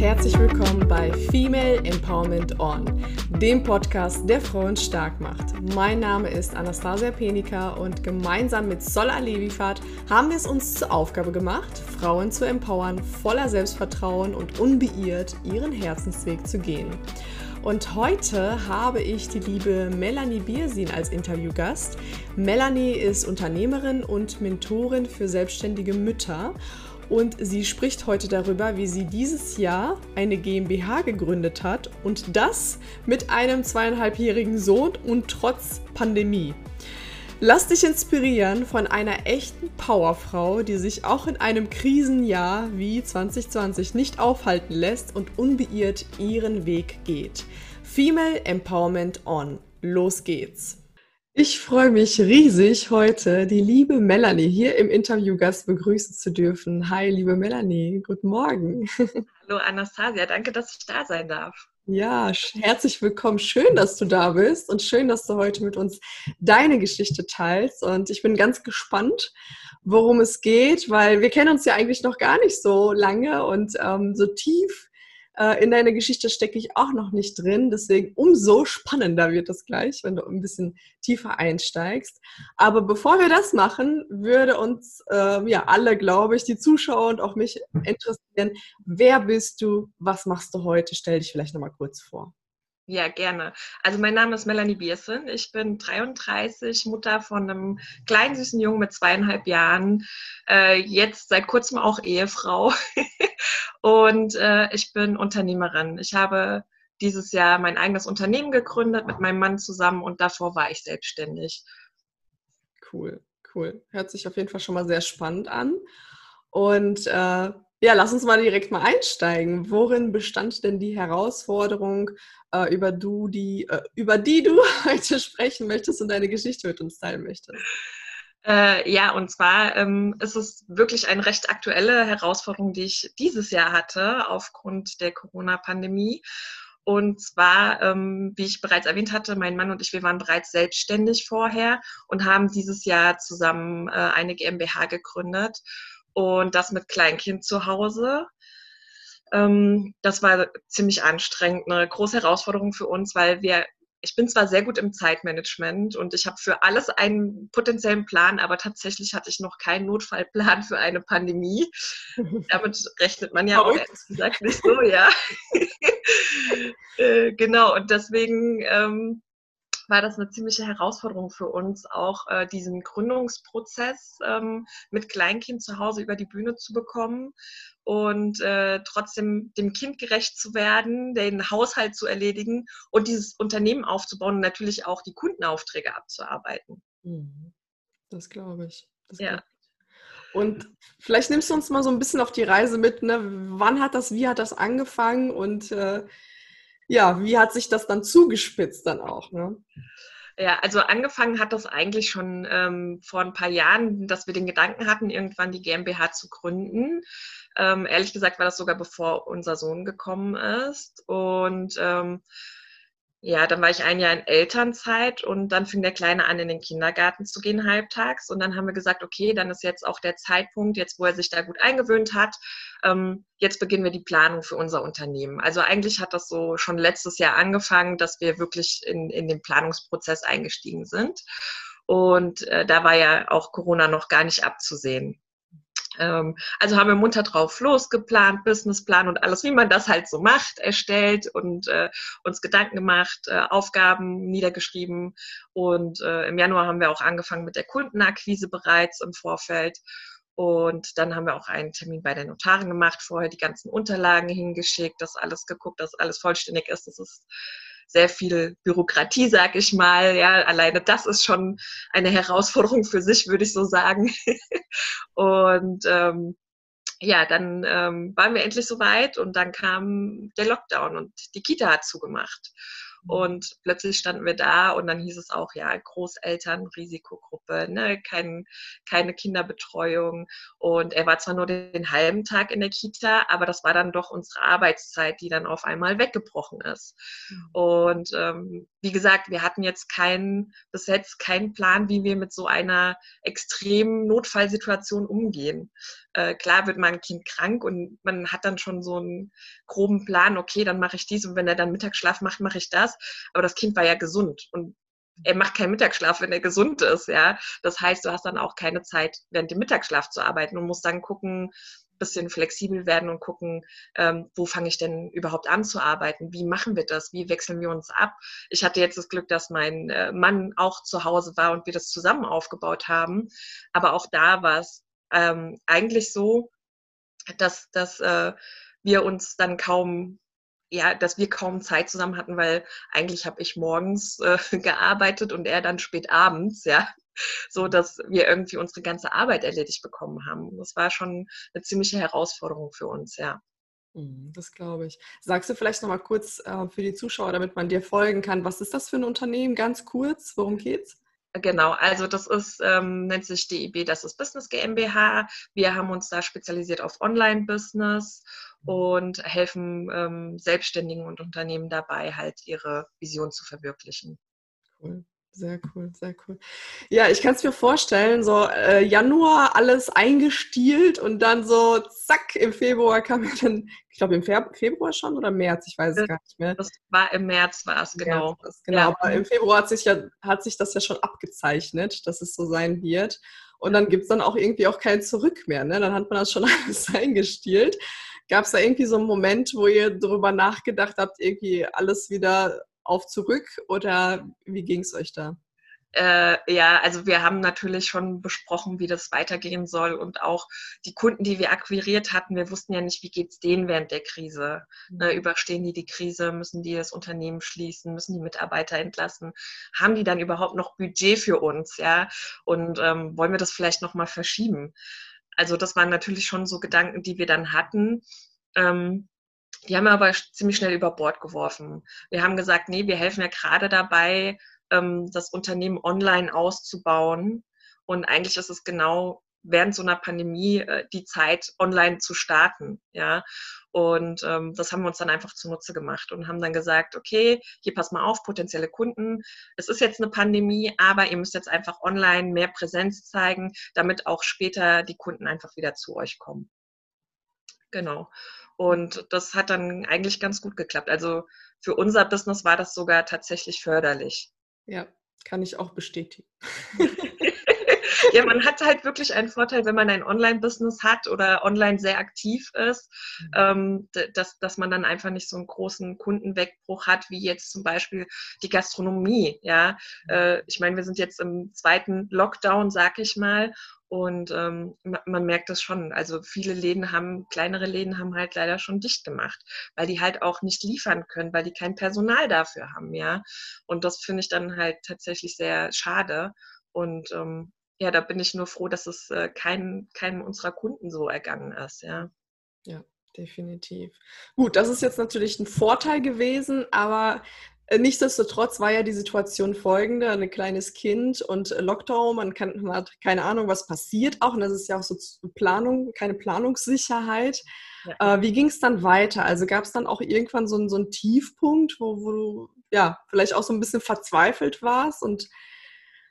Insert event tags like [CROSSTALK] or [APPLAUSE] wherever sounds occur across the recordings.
herzlich willkommen bei Female Empowerment On, dem Podcast, der Frauen stark macht. Mein Name ist Anastasia Penika und gemeinsam mit Sola Levifat haben wir es uns zur Aufgabe gemacht, Frauen zu empowern, voller Selbstvertrauen und unbeirrt ihren Herzensweg zu gehen. Und heute habe ich die liebe Melanie Biersin als Interviewgast. Melanie ist Unternehmerin und Mentorin für selbstständige Mütter und sie spricht heute darüber, wie sie dieses Jahr eine GmbH gegründet hat und das mit einem zweieinhalbjährigen Sohn und trotz Pandemie. Lass dich inspirieren von einer echten Powerfrau, die sich auch in einem Krisenjahr wie 2020 nicht aufhalten lässt und unbeirrt ihren Weg geht. Female Empowerment On. Los geht's! Ich freue mich riesig, heute die liebe Melanie hier im Interviewgast begrüßen zu dürfen. Hi, liebe Melanie, guten Morgen. Hallo Anastasia, danke, dass ich da sein darf. Ja, herzlich willkommen. Schön, dass du da bist und schön, dass du heute mit uns deine Geschichte teilst. Und ich bin ganz gespannt, worum es geht, weil wir kennen uns ja eigentlich noch gar nicht so lange und ähm, so tief äh, in deiner Geschichte stecke ich auch noch nicht drin. Deswegen umso spannender wird das gleich, wenn du ein bisschen tiefer einsteigst. Aber bevor wir das machen, würde uns äh, ja alle, glaube ich, die Zuschauer und auch mich interessieren. Wer bist du? Was machst du heute? Stell dich vielleicht nochmal kurz vor. Ja, gerne. Also mein Name ist Melanie Biersen. Ich bin 33, Mutter von einem kleinen süßen Jungen mit zweieinhalb Jahren, äh, jetzt seit kurzem auch Ehefrau. [LAUGHS] und äh, ich bin Unternehmerin. Ich habe dieses Jahr mein eigenes Unternehmen gegründet mit meinem Mann zusammen und davor war ich selbstständig. Cool, cool. Hört sich auf jeden Fall schon mal sehr spannend an. Und äh, ja, lass uns mal direkt mal einsteigen. Worin bestand denn die Herausforderung, äh, über, du, die, äh, über die du [LAUGHS] heute sprechen möchtest und deine Geschichte mit uns teilen möchtest. Äh, ja, und zwar ähm, ist es wirklich eine recht aktuelle Herausforderung, die ich dieses Jahr hatte aufgrund der Corona-Pandemie. Und zwar, ähm, wie ich bereits erwähnt hatte, mein Mann und ich, wir waren bereits selbstständig vorher und haben dieses Jahr zusammen äh, eine GmbH gegründet und das mit Kleinkind zu Hause. Ähm, das war ziemlich anstrengend, eine große Herausforderung für uns, weil wir, ich bin zwar sehr gut im Zeitmanagement und ich habe für alles einen potenziellen Plan, aber tatsächlich hatte ich noch keinen Notfallplan für eine Pandemie. [LAUGHS] Damit rechnet man ja auch ehrlich gesagt nicht so, ja. [LAUGHS] äh, genau, und deswegen ähm, war das eine ziemliche Herausforderung für uns, auch äh, diesen Gründungsprozess ähm, mit Kleinkind zu Hause über die Bühne zu bekommen und äh, trotzdem dem Kind gerecht zu werden, den Haushalt zu erledigen und dieses Unternehmen aufzubauen und natürlich auch die Kundenaufträge abzuarbeiten. Mhm. Das glaube ich. Das ja. Glaub ich. Und vielleicht nimmst du uns mal so ein bisschen auf die Reise mit. Ne? Wann hat das, wie hat das angefangen und äh, ja, wie hat sich das dann zugespitzt dann auch? Ne? Ja, also angefangen hat das eigentlich schon ähm, vor ein paar Jahren, dass wir den Gedanken hatten, irgendwann die GmbH zu gründen. Ähm, ehrlich gesagt war das sogar bevor unser Sohn gekommen ist. Und ähm, ja, dann war ich ein Jahr in Elternzeit und dann fing der Kleine an, in den Kindergarten zu gehen halbtags. Und dann haben wir gesagt, okay, dann ist jetzt auch der Zeitpunkt, jetzt wo er sich da gut eingewöhnt hat, ähm, jetzt beginnen wir die Planung für unser Unternehmen. Also eigentlich hat das so schon letztes Jahr angefangen, dass wir wirklich in, in den Planungsprozess eingestiegen sind. Und äh, da war ja auch Corona noch gar nicht abzusehen. Ähm, also haben wir munter drauf losgeplant, Businessplan und alles, wie man das halt so macht, erstellt und äh, uns Gedanken gemacht, äh, Aufgaben niedergeschrieben. Und äh, im Januar haben wir auch angefangen mit der Kundenakquise bereits im Vorfeld. Und dann haben wir auch einen Termin bei der Notarin gemacht, vorher die ganzen Unterlagen hingeschickt, dass alles geguckt, dass alles vollständig ist. Das ist sehr viel Bürokratie, sag ich mal. Ja, alleine das ist schon eine Herausforderung für sich, würde ich so sagen. [LAUGHS] und ähm, ja, dann ähm, waren wir endlich soweit und dann kam der Lockdown und die Kita hat zugemacht. Und plötzlich standen wir da und dann hieß es auch, ja, Großeltern, Risikogruppe, ne, kein, keine Kinderbetreuung. Und er war zwar nur den halben Tag in der Kita, aber das war dann doch unsere Arbeitszeit, die dann auf einmal weggebrochen ist. Mhm. Und ähm, wie gesagt, wir hatten jetzt keinen, bis jetzt keinen Plan, wie wir mit so einer extremen Notfallsituation umgehen. Äh, klar wird mein Kind krank und man hat dann schon so einen groben Plan, okay, dann mache ich dies und wenn er dann Mittagsschlaf macht, mache ich das. Aber das Kind war ja gesund und er macht keinen Mittagsschlaf, wenn er gesund ist, ja. Das heißt, du hast dann auch keine Zeit, während dem Mittagsschlaf zu arbeiten und musst dann gucken, bisschen flexibel werden und gucken, ähm, wo fange ich denn überhaupt an zu arbeiten? Wie machen wir das? Wie wechseln wir uns ab? Ich hatte jetzt das Glück, dass mein äh, Mann auch zu Hause war und wir das zusammen aufgebaut haben. Aber auch da war es ähm, eigentlich so, dass, dass äh, wir uns dann kaum ja, dass wir kaum Zeit zusammen hatten, weil eigentlich habe ich morgens äh, [LAUGHS] gearbeitet und er dann spät abends, ja so dass wir irgendwie unsere ganze Arbeit erledigt bekommen haben. Das war schon eine ziemliche Herausforderung für uns, ja. Mhm, das glaube ich. Sagst du vielleicht noch mal kurz äh, für die Zuschauer, damit man dir folgen kann, was ist das für ein Unternehmen? Ganz kurz, worum geht's? Genau, also das ist, ähm, nennt sich DIB, das ist Business GmbH. Wir haben uns da spezialisiert auf Online-Business mhm. Und helfen ähm, Selbstständigen und Unternehmen dabei, halt ihre Vision zu verwirklichen. Cool. Sehr cool, sehr cool. Ja, ich kann es mir vorstellen, so äh, Januar alles eingestielt und dann so zack, im Februar kam ja dann, ich glaube im Februar schon oder März, ich weiß es gar nicht mehr. Das war im März war es, genau. Ja, genau, ja. aber im Februar hat sich, ja, hat sich das ja schon abgezeichnet, dass es so sein wird. Und dann gibt es dann auch irgendwie auch kein Zurück mehr. Ne? Dann hat man das schon [LAUGHS] alles eingestielt. Gab es da irgendwie so einen Moment, wo ihr darüber nachgedacht habt, irgendwie alles wieder auf zurück oder wie ging es euch da? Äh, ja, also wir haben natürlich schon besprochen, wie das weitergehen soll und auch die Kunden, die wir akquiriert hatten, wir wussten ja nicht, wie geht es denen während der Krise. Ne, mhm. überstehen die die Krise, müssen die das Unternehmen schließen, müssen die Mitarbeiter entlassen, haben die dann überhaupt noch Budget für uns, ja? Und ähm, wollen wir das vielleicht nochmal verschieben? Also das waren natürlich schon so Gedanken, die wir dann hatten. Ähm, die haben wir aber ziemlich schnell über Bord geworfen. Wir haben gesagt, nee, wir helfen ja gerade dabei, ähm, das Unternehmen online auszubauen. Und eigentlich ist es genau während so einer Pandemie äh, die Zeit, online zu starten. Ja? Und ähm, das haben wir uns dann einfach zunutze gemacht und haben dann gesagt, okay, hier pass mal auf, potenzielle Kunden. Es ist jetzt eine Pandemie, aber ihr müsst jetzt einfach online mehr Präsenz zeigen, damit auch später die Kunden einfach wieder zu euch kommen. Genau. Und das hat dann eigentlich ganz gut geklappt. Also für unser Business war das sogar tatsächlich förderlich. Ja, kann ich auch bestätigen. [LAUGHS] ja, man hat halt wirklich einen Vorteil, wenn man ein Online-Business hat oder online sehr aktiv ist, ähm, dass, dass man dann einfach nicht so einen großen Kundenwegbruch hat, wie jetzt zum Beispiel die Gastronomie. Ja, äh, ich meine, wir sind jetzt im zweiten Lockdown, sag ich mal, und ähm, man merkt das schon. Also viele Läden haben, kleinere Läden haben halt leider schon dicht gemacht, weil die halt auch nicht liefern können, weil die kein Personal dafür haben, ja. Und das finde ich dann halt tatsächlich sehr schade. Und ähm, ja, da bin ich nur froh, dass es äh, kein, keinem unserer Kunden so ergangen ist, ja. Ja, definitiv. Gut, das ist jetzt natürlich ein Vorteil gewesen, aber äh, nichtsdestotrotz war ja die Situation folgende: ein kleines Kind und Lockdown, man, kann, man hat keine Ahnung, was passiert auch. Und das ist ja auch so Planung, keine Planungssicherheit. Ja. Äh, wie ging es dann weiter? Also gab es dann auch irgendwann so, einen, so einen Tiefpunkt, wo, wo du ja vielleicht auch so ein bisschen verzweifelt warst und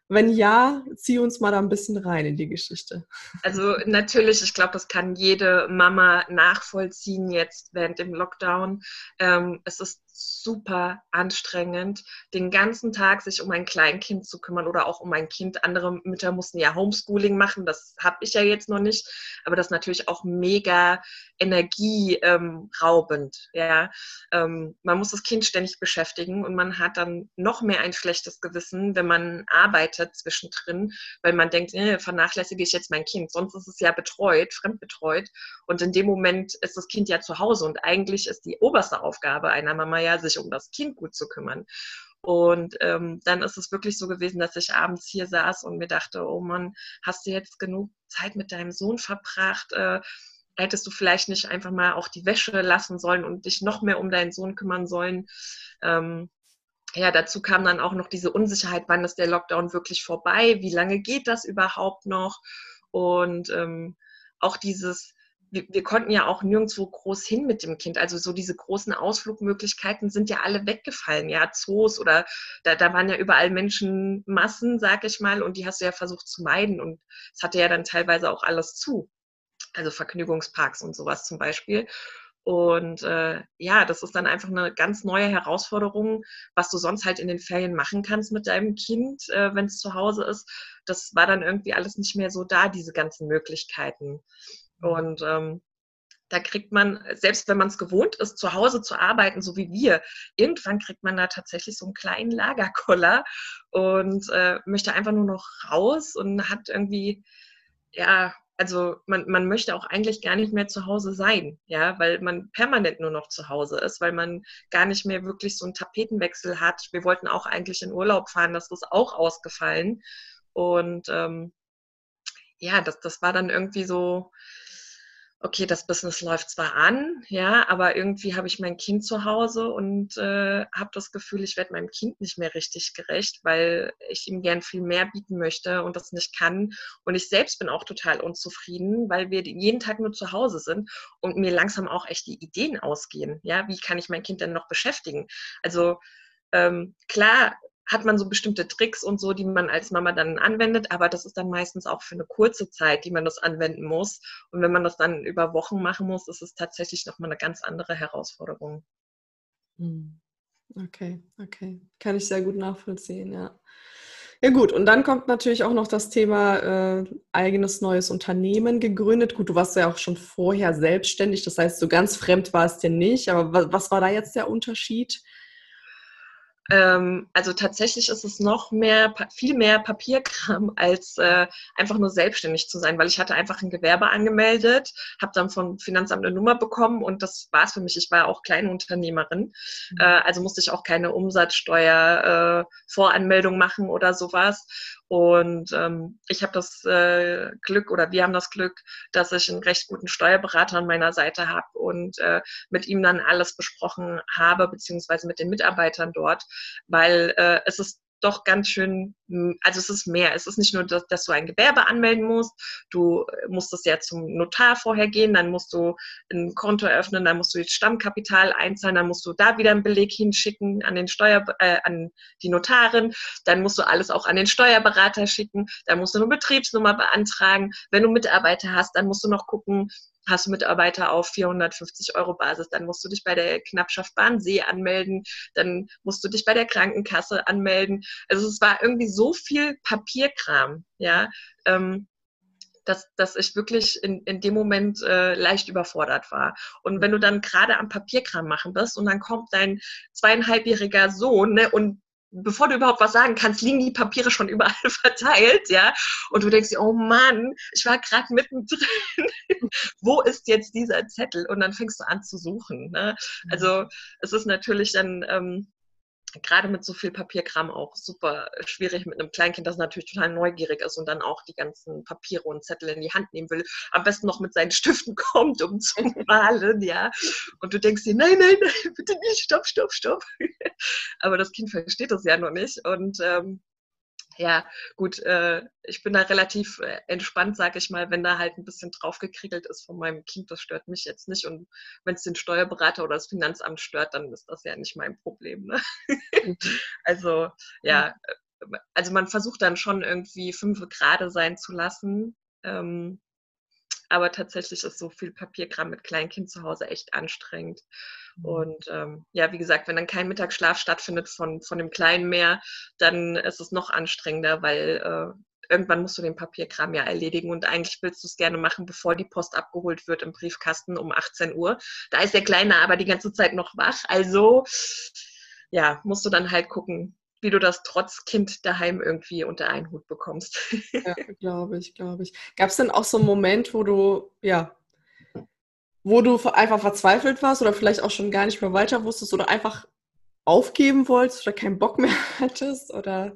wenn ja, zieh uns mal da ein bisschen rein in die Geschichte. Also natürlich, ich glaube, das kann jede Mama nachvollziehen jetzt während dem Lockdown. Ähm, es ist super anstrengend, den ganzen Tag sich um ein Kleinkind zu kümmern oder auch um ein Kind. Andere Mütter mussten ja Homeschooling machen, das habe ich ja jetzt noch nicht, aber das ist natürlich auch mega energieraubend. Ähm, ja? Ähm, man muss das Kind ständig beschäftigen und man hat dann noch mehr ein schlechtes Gewissen, wenn man arbeitet zwischendrin, weil man denkt, äh, vernachlässige ich jetzt mein Kind, sonst ist es ja betreut, fremdbetreut und in dem Moment ist das Kind ja zu Hause und eigentlich ist die oberste Aufgabe einer Mama ja ja, sich um das Kind gut zu kümmern. Und ähm, dann ist es wirklich so gewesen, dass ich abends hier saß und mir dachte, oh Mann, hast du jetzt genug Zeit mit deinem Sohn verbracht? Äh, hättest du vielleicht nicht einfach mal auch die Wäsche lassen sollen und dich noch mehr um deinen Sohn kümmern sollen? Ähm, ja, dazu kam dann auch noch diese Unsicherheit, wann ist der Lockdown wirklich vorbei, wie lange geht das überhaupt noch? Und ähm, auch dieses, wir, wir, konnten ja auch nirgendwo groß hin mit dem Kind. Also so diese großen Ausflugmöglichkeiten sind ja alle weggefallen, ja, Zoos oder da, da waren ja überall Menschenmassen, sag ich mal, und die hast du ja versucht zu meiden. Und es hatte ja dann teilweise auch alles zu. Also Vergnügungsparks und sowas zum Beispiel. Und äh, ja, das ist dann einfach eine ganz neue Herausforderung, was du sonst halt in den Ferien machen kannst mit deinem Kind, äh, wenn es zu Hause ist. Das war dann irgendwie alles nicht mehr so da, diese ganzen Möglichkeiten. Mhm. Und ähm, da kriegt man, selbst wenn man es gewohnt ist, zu Hause zu arbeiten, so wie wir, irgendwann kriegt man da tatsächlich so einen kleinen Lagerkoller und äh, möchte einfach nur noch raus und hat irgendwie, ja, also man, man möchte auch eigentlich gar nicht mehr zu Hause sein, ja, weil man permanent nur noch zu Hause ist, weil man gar nicht mehr wirklich so einen Tapetenwechsel hat. Wir wollten auch eigentlich in Urlaub fahren, das ist auch ausgefallen. Und ähm, ja, das, das war dann irgendwie so, okay, das Business läuft zwar an, ja, aber irgendwie habe ich mein Kind zu Hause und äh, habe das Gefühl, ich werde meinem Kind nicht mehr richtig gerecht, weil ich ihm gern viel mehr bieten möchte und das nicht kann. Und ich selbst bin auch total unzufrieden, weil wir jeden Tag nur zu Hause sind und mir langsam auch echt die Ideen ausgehen. Ja, wie kann ich mein Kind denn noch beschäftigen? Also ähm, klar, hat man so bestimmte Tricks und so, die man als Mama dann anwendet, aber das ist dann meistens auch für eine kurze Zeit, die man das anwenden muss. Und wenn man das dann über Wochen machen muss, ist es tatsächlich nochmal eine ganz andere Herausforderung. Hm. Okay, okay. Kann ich sehr gut nachvollziehen, ja. Ja gut, und dann kommt natürlich auch noch das Thema äh, eigenes neues Unternehmen gegründet. Gut, du warst ja auch schon vorher selbstständig, das heißt, so ganz fremd war es dir nicht. Aber was, was war da jetzt der Unterschied? Ähm, also tatsächlich ist es noch mehr, viel mehr Papierkram, [LAUGHS] als äh, einfach nur selbstständig zu sein, weil ich hatte einfach ein Gewerbe angemeldet, habe dann vom Finanzamt eine Nummer bekommen und das war es für mich. Ich war auch Kleinunternehmerin, mhm. äh, also musste ich auch keine Umsatzsteuer äh, Voranmeldung machen oder sowas. Und ähm, ich habe das äh, Glück oder wir haben das Glück, dass ich einen recht guten Steuerberater an meiner Seite habe und äh, mit ihm dann alles besprochen habe, beziehungsweise mit den Mitarbeitern dort, weil äh, es ist doch ganz schön, hm, also es ist mehr. Es ist nicht nur, dass, dass, du ein Gewerbe anmelden musst, du äh, musst das ja zum Notar vorher gehen, dann musst du ein Konto eröffnen, dann musst du das Stammkapital einzahlen, dann musst du da wieder einen Beleg hinschicken an den Steuer, äh, an die Notarin, dann musst du alles auch an den Steuerberater schicken, dann musst du eine Betriebsnummer beantragen. Wenn du Mitarbeiter hast, dann musst du noch gucken, hast du Mitarbeiter auf 450 Euro Basis, dann musst du dich bei der Knappschaft Bahnsee anmelden, dann musst du dich bei der Krankenkasse anmelden. Also es war irgendwie so viel Papierkram, ja, ähm, dass, dass ich wirklich in, in dem Moment äh, leicht überfordert war. Und wenn du dann gerade am Papierkram machen bist und dann kommt dein zweieinhalbjähriger Sohn ne, und bevor du überhaupt was sagen kannst, liegen die Papiere schon überall [LAUGHS] verteilt, ja. Und du denkst dir, oh Mann, ich war gerade mittendrin. [LAUGHS] Wo ist jetzt dieser Zettel? Und dann fängst du an zu suchen. Ne? Also es ist natürlich dann ähm, gerade mit so viel Papierkram auch super schwierig mit einem Kleinkind, das natürlich total neugierig ist und dann auch die ganzen Papiere und Zettel in die Hand nehmen will. Am besten noch mit seinen Stiften [LAUGHS] kommt, um zu [LAUGHS] malen, ja. Und du denkst dir, nein, nein, nein, [LAUGHS] bitte nicht, stopp, stopp, stopp. Aber das Kind versteht das ja noch nicht. Und ähm, ja, gut, äh, ich bin da relativ äh, entspannt, sag ich mal, wenn da halt ein bisschen draufgekriegelt ist von meinem Kind, das stört mich jetzt nicht. Und wenn es den Steuerberater oder das Finanzamt stört, dann ist das ja nicht mein Problem. Ne? [LAUGHS] Also, ja, äh, also man versucht dann schon irgendwie fünf Grade sein zu lassen. Ähm, aber tatsächlich ist so viel Papierkram mit Kleinkind zu Hause echt anstrengend. Mhm. Und ähm, ja, wie gesagt, wenn dann kein Mittagsschlaf stattfindet von, von dem Kleinen mehr, dann ist es noch anstrengender, weil äh, irgendwann musst du den Papierkram ja erledigen und eigentlich willst du es gerne machen, bevor die Post abgeholt wird im Briefkasten um 18 Uhr. Da ist der Kleine aber die ganze Zeit noch wach. Also ja, musst du dann halt gucken, wie du das trotz Kind daheim irgendwie unter einen Hut bekommst. ja, [LAUGHS] glaube ich, glaube ich. Gab es denn auch so einen Moment, wo du, ja, wo du einfach verzweifelt warst oder vielleicht auch schon gar nicht mehr weiter wusstest oder einfach aufgeben wolltest oder keinen Bock mehr [LAUGHS] hattest oder?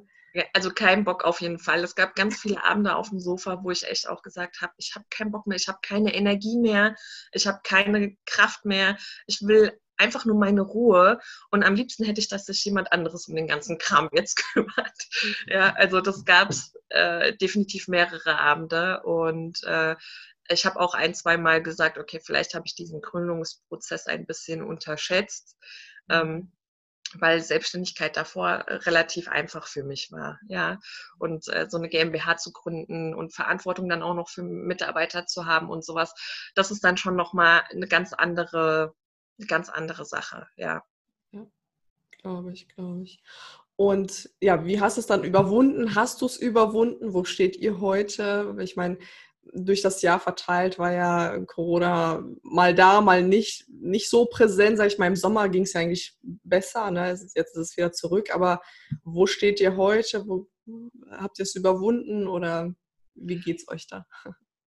Also keinen Bock auf jeden Fall. Es gab ganz viele Abende auf dem Sofa, wo ich echt auch gesagt habe, ich habe keinen Bock mehr, ich habe keine Energie mehr, ich habe keine Kraft mehr, ich will einfach nur meine Ruhe und am liebsten hätte ich, dass sich jemand anderes um den ganzen Kram jetzt [LAUGHS] kümmert. Ja, also das gab es äh, definitiv mehrere Abende und äh, ich habe auch ein, zwei Mal gesagt, okay, vielleicht habe ich diesen Gründungsprozess ein bisschen unterschätzt. Ähm, weil Selbstständigkeit davor relativ einfach für mich war, ja. Und äh, so eine GmbH zu gründen und Verantwortung dann auch noch für Mitarbeiter zu haben und sowas, das ist dann schon nochmal eine ganz andere, eine ganz andere Sache, ja. Ja, glaube ich, glaube ich. Und ja, wie hast du es dann überwunden? Hast du es überwunden? Wo steht ihr heute? Ich meine, durch das Jahr verteilt war ja Corona mal da, mal nicht, nicht so präsent. Sag ich mal, im Sommer ging es ja eigentlich besser. Ne? Jetzt ist es wieder zurück. Aber wo steht ihr heute? Wo, habt ihr es überwunden oder wie geht es euch da?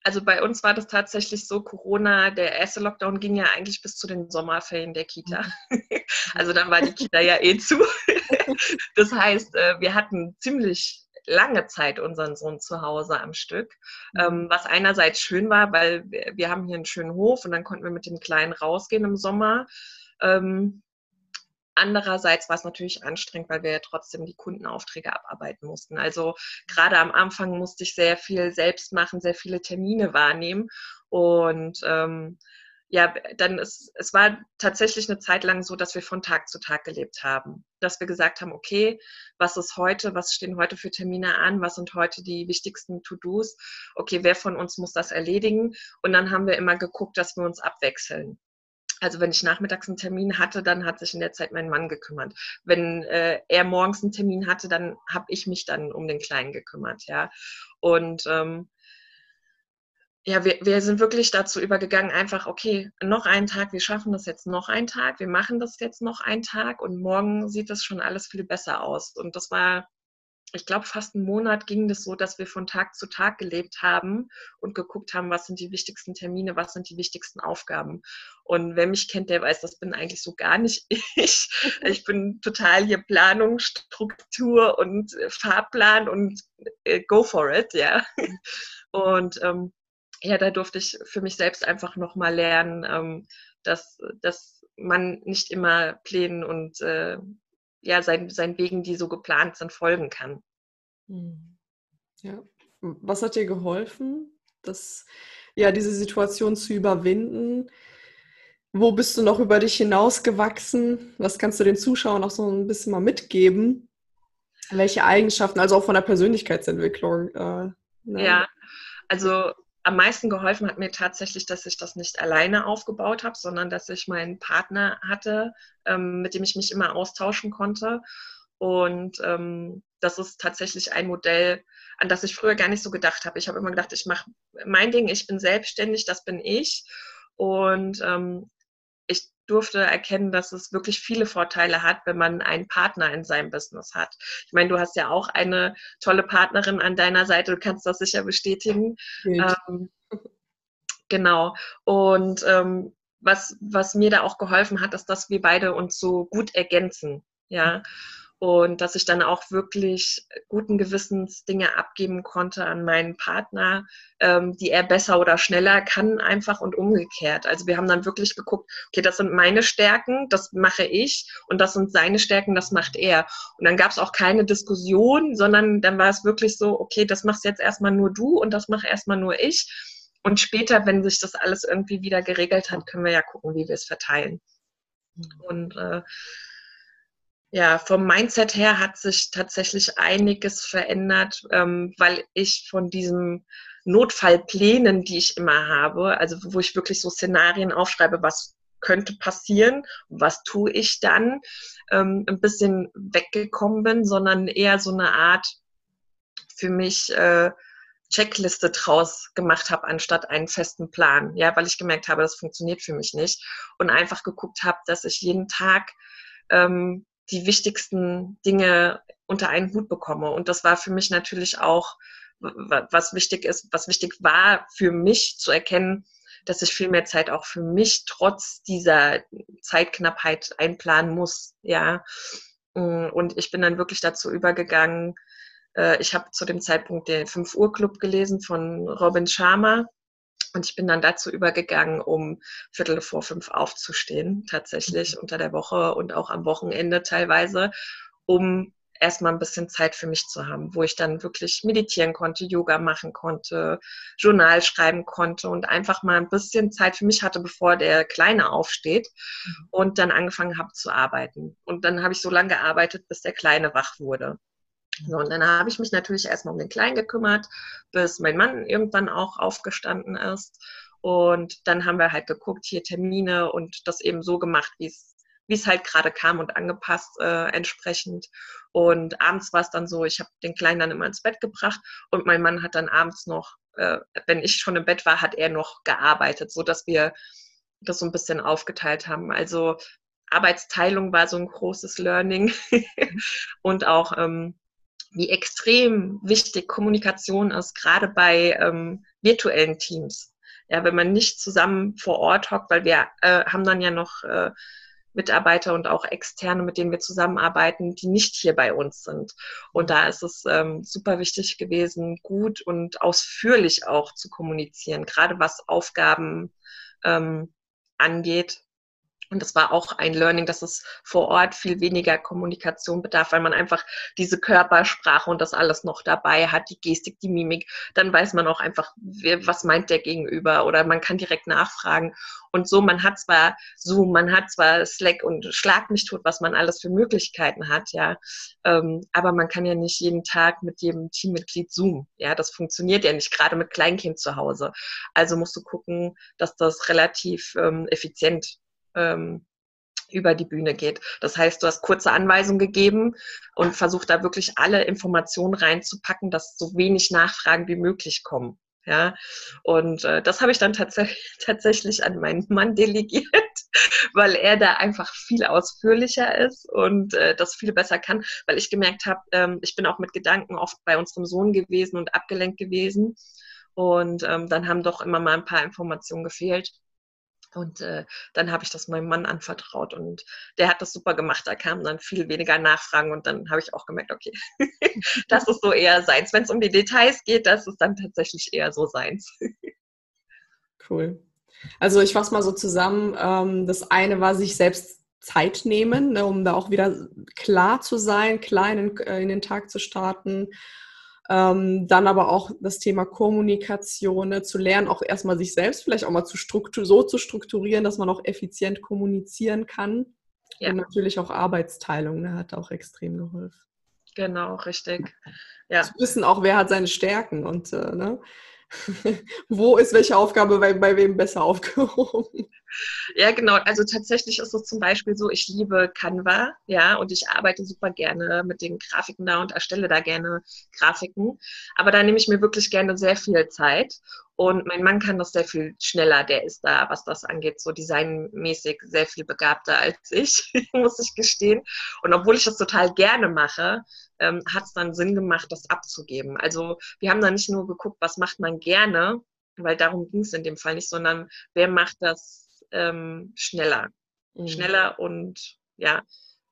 Also bei uns war das tatsächlich so, Corona, der erste Lockdown ging ja eigentlich bis zu den Sommerferien der Kita. Mhm. [LAUGHS] Also dann war die Kita ja eh zu. [LAUGHS] Das heißt, äh, wir hatten ziemlich lange Zeit unseren Sohn zu Hause am Stück, mhm. ähm, was einerseits schön war, weil wir, wir, haben hier einen schönen Hof und dann konnten wir mit dem Kleinen rausgehen im Sommer. Ähm, Andererseits war es natürlich anstrengend, weil wir ja trotzdem die Kundenaufträge abarbeiten mussten. Also gerade am Anfang musste ich sehr viel selbst machen, sehr viele Termine wahrnehmen. Und ähm, ja, dann ist, es war tatsächlich eine Zeit lang so, dass wir von Tag zu Tag gelebt haben. Dass wir gesagt haben, okay, was ist heute, was stehen heute für Termine an, was sind heute die wichtigsten To-Dos, okay, wer von uns muss das erledigen? Und dann haben wir immer geguckt, dass wir uns abwechseln. Also wenn ich nachmittags einen Termin hatte, dann hat sich in der Zeit mein Mann gekümmert. Wenn äh, er morgens einen Termin hatte, dann habe ich mich dann um den Kleinen gekümmert, ja. Und ähm, ja, wir, wir sind wirklich dazu übergegangen, einfach, okay, noch einen Tag, wir schaffen das jetzt noch einen Tag, wir machen das jetzt noch einen Tag und morgen sieht das schon alles viel besser aus. Und das war, ich glaube, fast einen Monat ging das so, dass wir von Tag zu Tag gelebt haben und geguckt haben, was sind die wichtigsten Termine, was sind die wichtigsten Aufgaben. Und wer mich kennt, der weiß, das bin eigentlich so gar nicht [LAUGHS] ich. Ich bin total hier Planung, Struktur und Fahrplan und äh, go for it, ja. Und ähm, ja, da durfte ich für mich selbst einfach nochmal lernen, ähm, dass, dass man nicht immer Plänen und äh, ja, sein, seinen Wegen, die so geplant sind, folgen kann. Hm. Ja. Was hat dir geholfen, das, ja, diese Situation zu überwinden? Wo bist du noch über dich hinausgewachsen? Was kannst du den Zuschauern auch so ein bisschen mal mitgeben? Welche Eigenschaften, also auch von der Persönlichkeitsentwicklung? Äh, ne? Ja, also am meisten geholfen hat mir tatsächlich, dass ich das nicht alleine aufgebaut habe, sondern dass ich meinen Partner hatte, ähm, mit dem ich mich immer austauschen konnte. Und ähm, das ist tatsächlich ein Modell, an das ich früher gar nicht so gedacht habe. Ich habe immer gedacht, ich mache mein Ding, ich bin selbstständig, das bin ich. Und ähm, durfte erkennen, dass es wirklich viele Vorteile hat, wenn man einen Partner in seinem Business hat. Ich meine, du hast ja auch eine tolle Partnerin an deiner Seite, du kannst das sicher bestätigen. Ähm, genau. Und ähm, was, was mir da auch geholfen hat, ist, dass wir beide uns so gut ergänzen. Ja und dass ich dann auch wirklich guten Gewissens Dinge abgeben konnte an meinen Partner, ähm, die er besser oder schneller kann, einfach und umgekehrt. Also wir haben dann wirklich geguckt, okay, das sind meine Stärken, das mache ich und das sind seine Stärken, das macht er. Und dann gab es auch keine Diskussion, sondern dann war es wirklich so, okay, das machst jetzt erstmal nur du und das mache erstmal nur ich. Und später, wenn sich das alles irgendwie wieder geregelt hat, können wir ja gucken, wie wir es verteilen. Mhm. Und äh, ja, vom Mindset her hat sich tatsächlich einiges verändert, ähm, weil ich von diesen Notfallplänen, die ich immer habe, also wo ich wirklich so Szenarien aufschreibe, was könnte passieren, was tue ich dann, ähm, ein bisschen weggekommen bin, sondern eher so eine Art für mich äh, Checkliste draus gemacht habe, anstatt einen festen Plan. Ja, weil ich gemerkt habe, das funktioniert für mich nicht. Und einfach geguckt habe, dass ich jeden Tag ähm, die wichtigsten Dinge unter einen Hut bekomme. Und das war für mich natürlich auch, was wichtig ist, was wichtig war für mich zu erkennen, dass ich viel mehr Zeit auch für mich trotz dieser Zeitknappheit einplanen muss. Ja. Und ich bin dann wirklich dazu übergegangen, äh, ich habe zu dem Zeitpunkt den 5 Uhr Club gelesen von Robin Sharma Und ich bin dann dazu übergegangen, um Viertel vor fünf aufzustehen, tatsächlich mhm. unter der Woche und auch am Wochenende teilweise, um erstmal ein bisschen Zeit für mich zu haben, wo ich dann wirklich meditieren konnte, Yoga machen konnte, Journal schreiben konnte und einfach mal ein bisschen Zeit für mich hatte, bevor der Kleine aufsteht mhm. und dann angefangen habe zu arbeiten. Und dann habe ich so lange gearbeitet, bis der Kleine wach wurde. So, und dann habe ich mich natürlich erstmal um den Kleinen gekümmert, bis mein Mann irgendwann auch aufgestanden ist. Und dann haben wir halt geguckt, hier Termine und das eben so gemacht, wie es wie es halt gerade kam und angepasst äh, entsprechend. Und abends war es dann so, ich habe den Kleinen dann immer ins Bett gebracht und mein Mann hat dann abends noch, äh, wenn ich schon im Bett war, hat er noch gearbeitet, so dass wir das so ein bisschen aufgeteilt haben. Also Arbeitsteilung war so ein großes Learning [LAUGHS] und auch ähm, wie extrem wichtig Kommunikation ist, gerade bei ähm, virtuellen Teams. Ja, wenn man nicht zusammen vor Ort hockt, weil wir äh, haben dann ja noch äh, Mitarbeiter und auch Externe, mit denen wir zusammenarbeiten, die nicht hier bei uns sind. Und da ist es ähm, super wichtig gewesen, gut und ausführlich auch zu kommunizieren, gerade was Aufgaben ähm, angeht, und das war auch ein Learning, dass es vor Ort viel weniger Kommunikation bedarf, weil man einfach diese Körpersprache und das alles noch dabei hat, die Gestik, die Mimik. Dann weiß man auch einfach, was meint der Gegenüber oder man kann direkt nachfragen. Und so, man hat zwar Zoom, man hat zwar Slack und Schlag mich tot, was man alles für Möglichkeiten hat, ja. Ähm, aber man kann ja nicht jeden Tag mit jedem Teammitglied Zoom. Ja, das funktioniert ja nicht, gerade mit Kleinkind zu Hause. Also musst du gucken, dass das relativ ähm, effizient ähm, über die Bühne geht. Das heißt, du hast kurze Anweisungen gegeben und versucht da wirklich alle Informationen reinzupacken, dass so wenig Nachfragen wie möglich kommen. Ja, und äh, das habe ich dann tats [LAUGHS] tatsächlich an meinen Mann delegiert, [LAUGHS] weil er da einfach viel ausführlicher ist und äh, das viel besser kann, weil ich gemerkt habe, ähm, ich bin auch mit Gedanken oft bei unserem Sohn gewesen und abgelenkt gewesen. Und ähm, dann haben doch immer mal ein paar Informationen gefehlt. Und äh, dann habe ich das meinem Mann anvertraut und der hat das super gemacht. Da kamen dann viel weniger Nachfragen und dann habe ich auch gemerkt, okay, [LAUGHS] das ist so eher seins. Wenn es um die Details geht, das ist dann tatsächlich eher so seins. cool. Also ich fasse mal so zusammen. Ähm, das eine war sich selbst Zeit nehmen, ne, um da auch wieder klar zu sein, klein in, äh, in den Tag zu starten ähm, dann aber auch das Thema Kommunikation, ne, zu lernen, auch erstmal sich selbst vielleicht auch mal zu so zu strukturieren, dass man auch effizient kommunizieren kann. Ja. Und natürlich auch Arbeitsteilung ne, hat auch extrem geholfen. Genau, richtig. Ja. Zu wissen auch, wer hat seine Stärken und äh, ne, [LAUGHS] wo ist welche Aufgabe bei, bei wem besser aufgehoben. Ja, genau. Also tatsächlich ist es zum Beispiel so, ich liebe Canva, ja, und ich arbeite super gerne mit den Grafiken da und erstelle da gerne Grafiken. Aber da nehme ich mir wirklich gerne sehr viel Zeit. Und mein Mann kann das sehr viel schneller. Der ist da, was das angeht, so designmäßig sehr viel begabter als ich, [LAUGHS] muss ich gestehen. Und obwohl ich das total gerne mache, ähm, hat es dann Sinn gemacht, das abzugeben. Also wir haben da nicht nur geguckt, was macht man gerne, weil darum ging es in dem Fall nicht, sondern wer macht das ähm, schneller. Mhm. Schneller und ja,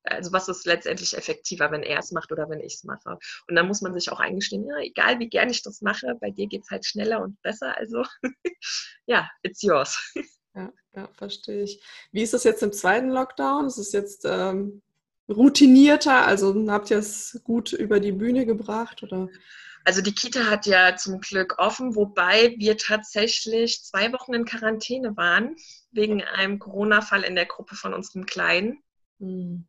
also was ist letztendlich effektiver, wenn er es macht oder wenn ich es mache. Und dann muss man sich auch eingestehen, ja, egal wie gern ich das mache, bei dir geht es halt schneller und besser. Also [LAUGHS] ja, it's yours. Ja, ja, verstehe ich. Wie ist das jetzt im zweiten Lockdown? Ist es jetzt ähm, routinierter? Also habt ihr es gut über die Bühne gebracht? Oder? Also die Kita hat ja zum Glück offen, wobei wir tatsächlich zwei Wochen in Quarantäne waren, wegen einem Corona-Fall in der Gruppe von unserem Kleinen. Mhm.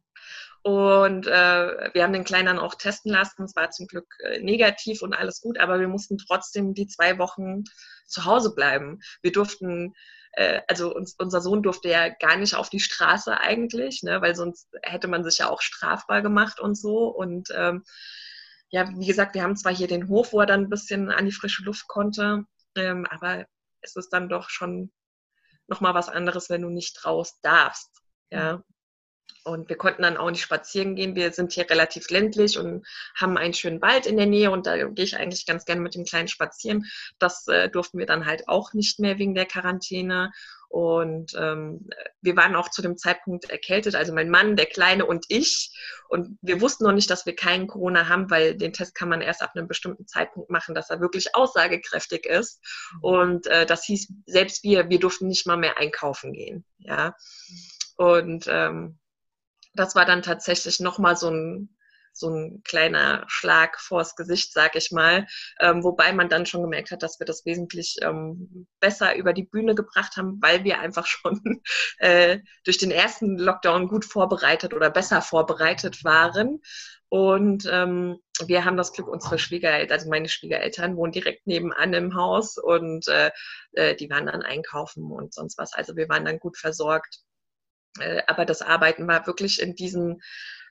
Und äh, wir haben den Kleinen dann auch testen lassen. Es war zum Glück äh, negativ und alles gut, aber wir mussten trotzdem die zwei Wochen zu Hause bleiben. Wir durften, äh, also uns, unser Sohn durfte ja gar nicht auf die Straße eigentlich, ne, weil sonst hätte man sich ja auch strafbar gemacht und so. Und ähm, ja, wie gesagt, wir haben zwar hier den Hof, wo er dann ein bisschen an die frische Luft konnte, ähm, aber es ist dann doch schon nochmal was anderes, wenn du nicht raus darfst. Ja. Und wir konnten dann auch nicht spazieren gehen. Wir sind hier relativ ländlich und haben einen schönen Wald in der Nähe und da gehe ich eigentlich ganz gerne mit dem Kleinen spazieren. Das äh, durften wir dann halt auch nicht mehr wegen der Quarantäne. Und ähm, wir waren auch zu dem Zeitpunkt erkältet, also mein Mann, der Kleine und ich. Und wir wussten noch nicht, dass wir keinen Corona haben, weil den Test kann man erst ab einem bestimmten Zeitpunkt machen, dass er wirklich aussagekräftig ist. Mhm. Und äh, das hieß, selbst wir, wir durften nicht mal mehr einkaufen gehen. Ja. Und ähm, das war dann tatsächlich nochmal so ein, so ein kleiner Schlag vors Gesicht, sag ich mal. Ähm, wobei man dann schon gemerkt hat, dass wir das wesentlich ähm, besser über die Bühne gebracht haben, weil wir einfach [LAUGHS] schon äh, durch den ersten Lockdown gut vorbereitet oder besser vorbereitet waren. Und ähm, wir haben das Glück, unsere Schwiegereltern, also meine Schwiegereltern wohnen direkt nebenan im Haus und äh, äh, die waren dann einkaufen und sonst was. Also wir waren dann gut versorgt. Äh, aber das Arbeiten war wirklich in diesen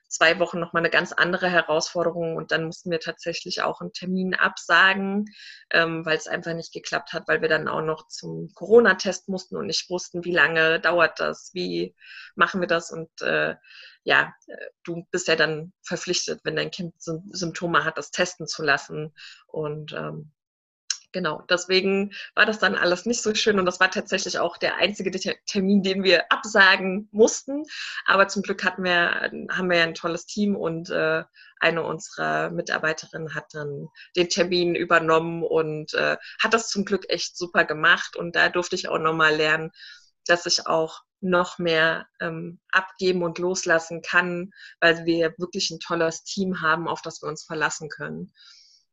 zwei Wochen nochmal eine ganz andere Herausforderung und dann mussten wir tatsächlich auch einen Termin absagen, ähm, weil es einfach nicht geklappt hat, weil wir dann auch noch zum Corona-Test mussten und nicht wussten, wie lange dauert das, wie machen wir das und äh, ja, du bist ja dann verpflichtet, wenn dein Kind Symptome hat, das testen zu lassen und ähm, genau, deswegen war das dann alles nicht so schön und das war tatsächlich auch der einzige Termin, den wir absagen mussten. Aber zum Glück hatten wir, haben wir ja ein tolles Team und äh, eine unserer Mitarbeiterinnen hat dann den Termin übernommen und äh, hat das zum Glück echt super gemacht und da durfte ich auch nochmal lernen, dass ich auch noch mehr ähm, abgeben und loslassen kann, weil wir wirklich ein tolles Team haben, auf das wir uns verlassen können.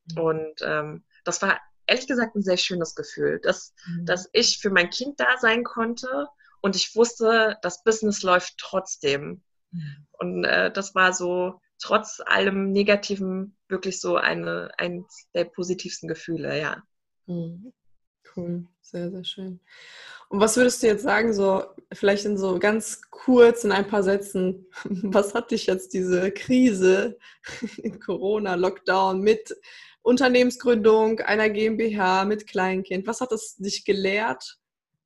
Mhm. Und ähm, das war ehrlich gesagt ein sehr schönes Gefühl, dass, mhm. dass ich für mein Kind da sein konnte und ich wusste, das Business läuft trotzdem. Mhm. Und äh, das war so trotz allem Negativen wirklich so eine, eines der positivsten Gefühle, ja. Mhm. Cool, sehr, sehr schön. Und was würdest du jetzt sagen, so vielleicht in so ganz kurz in ein paar Sätzen, [LAUGHS] was hat dich jetzt diese Krise [LAUGHS] in Corona, Lockdown mit Unternehmensgründung einer GmbH mit Kleinkind. Was hat es dich gelehrt?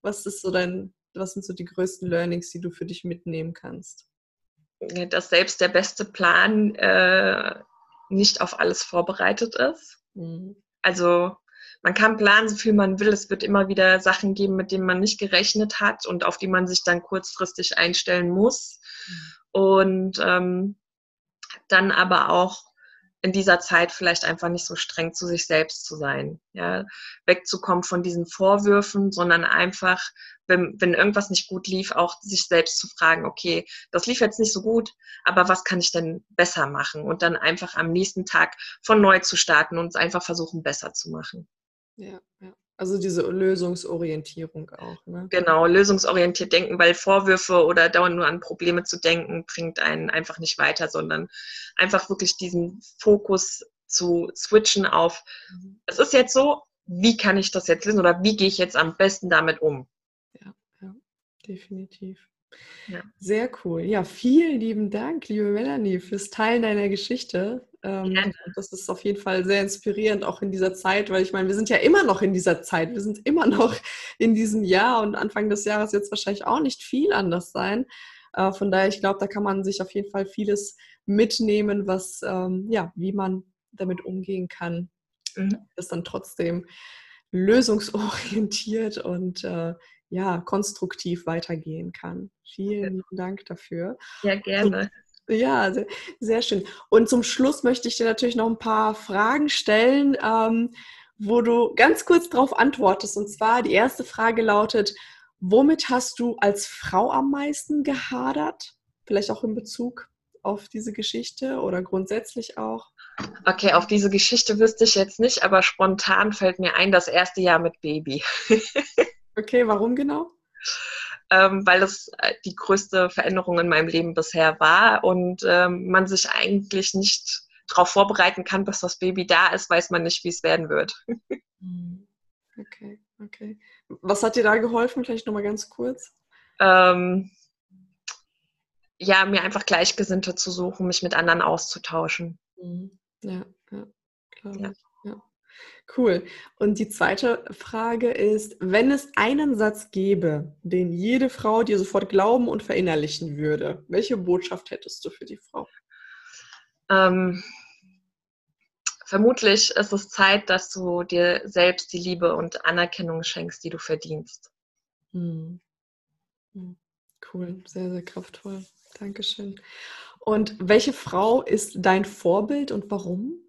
Was ist so dein, was sind so die größten Learnings, die du für dich mitnehmen kannst? Dass selbst der beste Plan äh, nicht auf alles vorbereitet ist. Mhm. Also man kann planen, so viel man will. Es wird immer wieder Sachen geben, mit denen man nicht gerechnet hat und auf die man sich dann kurzfristig einstellen muss. Mhm. Und ähm, dann aber auch in dieser Zeit vielleicht einfach nicht so streng zu sich selbst zu sein, ja, wegzukommen von diesen Vorwürfen, sondern einfach, wenn, wenn irgendwas nicht gut lief, auch sich selbst zu fragen, okay, das lief jetzt nicht so gut, aber was kann ich denn besser machen? Und dann einfach am nächsten Tag von neu zu starten und es einfach versuchen, besser zu machen. Ja, ja. Also diese Lösungsorientierung auch. Ne? Genau, lösungsorientiert denken, weil Vorwürfe oder dauernd nur an Probleme zu denken, bringt einen einfach nicht weiter, sondern einfach wirklich diesen Fokus zu switchen auf, mhm. es ist jetzt so, wie kann ich das jetzt lösen oder wie gehe ich jetzt am besten damit um? Ja, ja definitiv. Ja. Sehr cool. Ja, vielen lieben Dank, liebe Melanie, fürs Teilen deiner Geschichte. Ähm, ja. Das ist auf jeden Fall sehr inspirierend, auch in dieser Zeit, weil ich meine, wir sind ja immer noch in dieser Zeit, wir sind immer [LAUGHS] noch in diesem Jahr und Anfang des Jahres es wahrscheinlich auch nicht viel anders sein. Äh, von daher, ich glaube, da kann man sich auf jeden Fall vieles mitnehmen, was, ähm, ja, wie man damit umgehen kann, mhm. das dann trotzdem lösungsorientiert und äh, ja, konstruktiv weitergehen kann. Vielen lieben Dank dafür. Ja, gerne. Und, ja, sehr, schön. Und zum Schluss möchte ich dir natürlich noch ein paar Fragen stellen, ähm, wo du ganz kurz darauf antwortest. Und zwar die erste Frage lautet, womit hast du als Frau am meisten gehadert? Vielleicht auch in Bezug auf diese Geschichte oder grundsätzlich auch? Okay, auf diese Geschichte wüsste ich jetzt nicht, aber spontan fällt mir ein, das erste Jahr mit Baby. [LAUGHS] Okay, warum genau? Ähm, weil das äh, die größte Veränderung in meinem Leben bisher war und ähm, man sich eigentlich nicht darauf vorbereiten kann, bis das Baby da ist, weiß man nicht, wie es werden wird. [LAUGHS] Hm. Okay, okay. Was hat dir da geholfen? Vielleicht nochmal ganz kurz. Ähm, ja, mir einfach Gleichgesinnte zu suchen, mich mit anderen auszutauschen. Hm. Ja, ja, klar. Ja. Cool. Und die zweite Frage ist, wenn es einen Satz gäbe, den jede Frau dir sofort glauben und verinnerlichen würde, welche Botschaft hättest du für die Frau? Ähm, vermutlich ist es Zeit, dass du dir selbst die Liebe und Anerkennung schenkst, die du verdienst. Hm. hm. Cool, sehr, sehr kraftvoll. Dankeschön. Und welche Frau ist dein Vorbild und warum?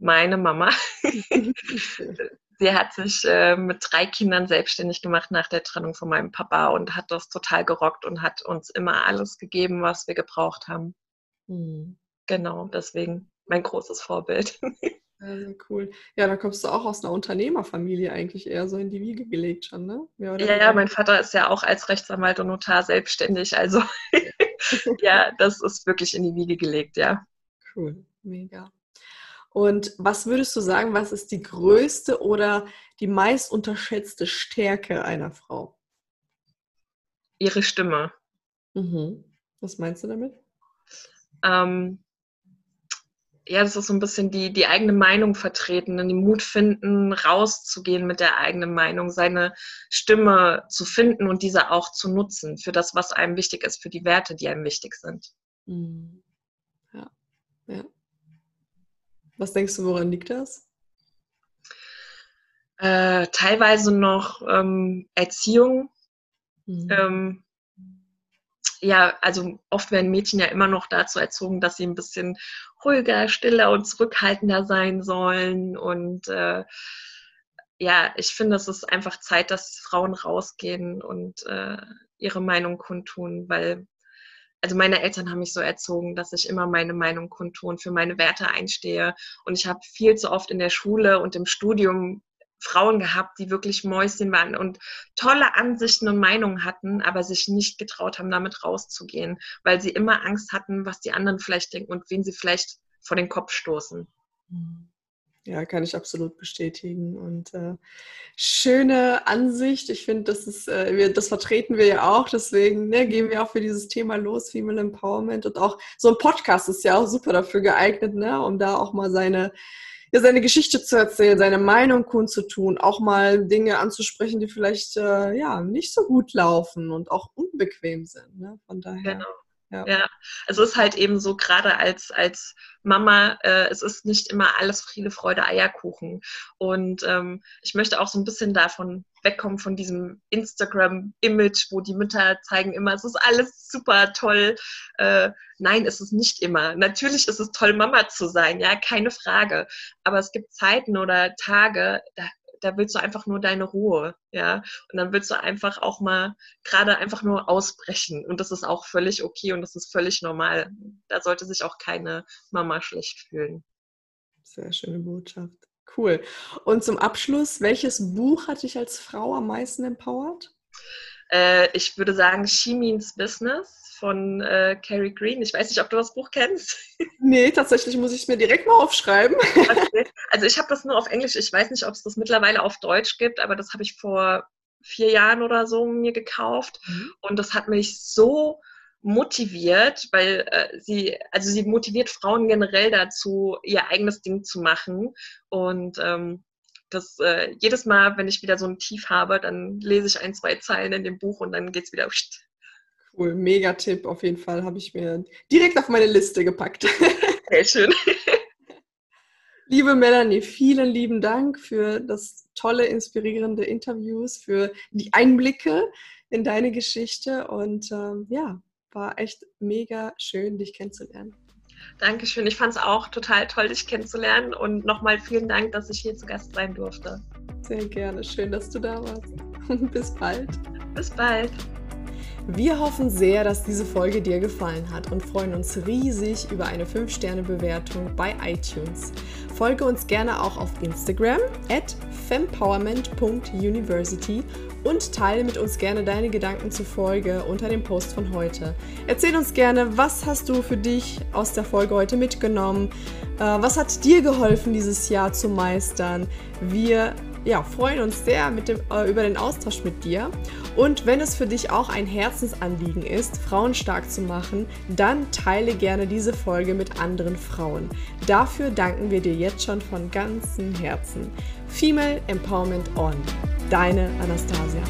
Meine Mama. [LAUGHS] [LAUGHS] Sie hat sich äh, mit drei Kindern selbstständig gemacht nach der Trennung von meinem Papa und hat das total gerockt und hat uns immer alles gegeben, was wir gebraucht haben. Mhm. Genau, deswegen mein großes Vorbild. [LAUGHS] Sehr, cool. Ja, da kommst du auch aus einer Unternehmerfamilie eigentlich eher so in die Wiege gelegt schon, ne? Ja, ja, mein Vater ist ja auch als Rechtsanwalt und Notar selbstständig. Also ja, das ist wirklich in die Wiege gelegt, ja. Cool, mega. Und was würdest du sagen, was ist die größte oder die meist unterschätzte Stärke einer Frau? Ihre Stimme. Mhm. Was meinst du damit? Ähm, ja, das ist so ein bisschen die, die eigene Meinung vertreten, den Mut finden, rauszugehen mit der eigenen Meinung, seine Stimme zu finden und diese auch zu nutzen für das, was einem wichtig ist, für die Werte, die einem wichtig sind. Mhm. Ja, ja. Was denkst du, woran liegt das? Äh, teilweise noch ähm, Erziehung. Mhm. Ähm, ja, also oft werden Mädchen ja immer noch dazu erzogen, dass sie ein bisschen ruhiger, stiller und zurückhaltender sein sollen. Und äh, ja, ich finde, es ist einfach Zeit, dass Frauen rausgehen und äh, ihre Meinung kundtun, weil also meine Eltern haben mich so erzogen, dass ich immer meine Meinung kundtun, für meine Werte einstehe. Und ich habe viel zu oft in der Schule und im Studium Frauen gehabt, die wirklich Mäuschen waren und tolle Ansichten und Meinungen hatten, aber sich nicht getraut haben, damit rauszugehen, weil sie immer Angst hatten, was die anderen vielleicht denken und wen sie vielleicht vor den Kopf stoßen. Ja, kann ich absolut bestätigen. Und äh, schöne Ansicht. Ich finde, das ist, äh, wir, das vertreten wir ja auch. Deswegen ne, gehen wir auch für dieses Thema los, Female Empowerment. Und auch so ein Podcast ist ja auch super dafür geeignet, ne, um da auch mal seine ja, seine Geschichte zu erzählen, seine Meinung kundzutun, auch mal Dinge anzusprechen, die vielleicht äh, ja nicht so gut laufen und auch unbequem sind. Ne? Von daher. Genau. Ja. ja, also es ist halt eben so, gerade als, als Mama, äh, es ist nicht immer alles Friede, Freude, Eierkuchen. Und ähm, ich möchte auch so ein bisschen davon wegkommen, von diesem Instagram-Image, wo die Mütter zeigen immer, es ist alles super toll. Äh, nein, es ist nicht immer. Natürlich ist es toll, Mama zu sein, ja, keine Frage. Aber es gibt Zeiten oder Tage, da da willst du einfach nur deine Ruhe, ja. Und dann willst du einfach auch mal gerade einfach nur ausbrechen. Und das ist auch völlig okay und das ist völlig normal. Da sollte sich auch keine Mama schlecht fühlen. Sehr schöne Botschaft. Cool. Und zum Abschluss, welches Buch hat dich als Frau am meisten empowert? Äh, ich würde sagen, She Means Business von äh, Carrie Green. Ich weiß nicht, ob du das Buch kennst. [LAUGHS] Nee, tatsächlich muss ich es mir direkt mal aufschreiben. Okay. Also ich habe das nur auf Englisch. Ich weiß nicht, ob es das mittlerweile auf Deutsch gibt, aber das habe ich vor vier Jahren oder so mir gekauft. Mhm. Und das hat mich so motiviert, weil äh, sie, also sie motiviert Frauen generell dazu, ihr eigenes Ding zu machen. Und ähm, das äh, jedes Mal, wenn ich wieder so ein Tief habe, dann lese ich ein, zwei Zeilen in dem Buch und dann geht es wieder Cool, mega Tipp auf jeden Fall. Habe ich mir direkt auf meine Liste gepackt. [LAUGHS] Sehr schön. Liebe Melanie, vielen lieben Dank für das tolle, inspirierende Interviews, für die Einblicke in deine Geschichte und ähm, ja, war echt mega schön, dich kennenzulernen. Dankeschön. Ich fand es auch total toll, dich kennenzulernen und nochmal vielen Dank, dass ich hier zu Gast sein durfte. Sehr gerne. Schön, dass du da warst. Und [LAUGHS] bis bald. Bis bald. Wir hoffen sehr, dass diese Folge dir gefallen hat und freuen uns riesig über eine 5-Sterne-Bewertung bei iTunes. Folge uns gerne auch auf Instagram at fempowerment.university und teile mit uns gerne deine Gedanken zur Folge unter dem Post von heute. Erzähl uns gerne, was hast du für dich aus der Folge heute mitgenommen? Äh, was hat dir geholfen, dieses Jahr zu meistern? Wir ja, freuen uns sehr mit dem, äh, über den Austausch mit dir. Und wenn es für dich auch ein Herzensanliegen ist, Frauen stark zu machen, dann teile gerne diese Folge mit anderen Frauen. Dafür danken wir dir jetzt schon von ganzem Herzen. Female Empowerment On. Deine Anastasia.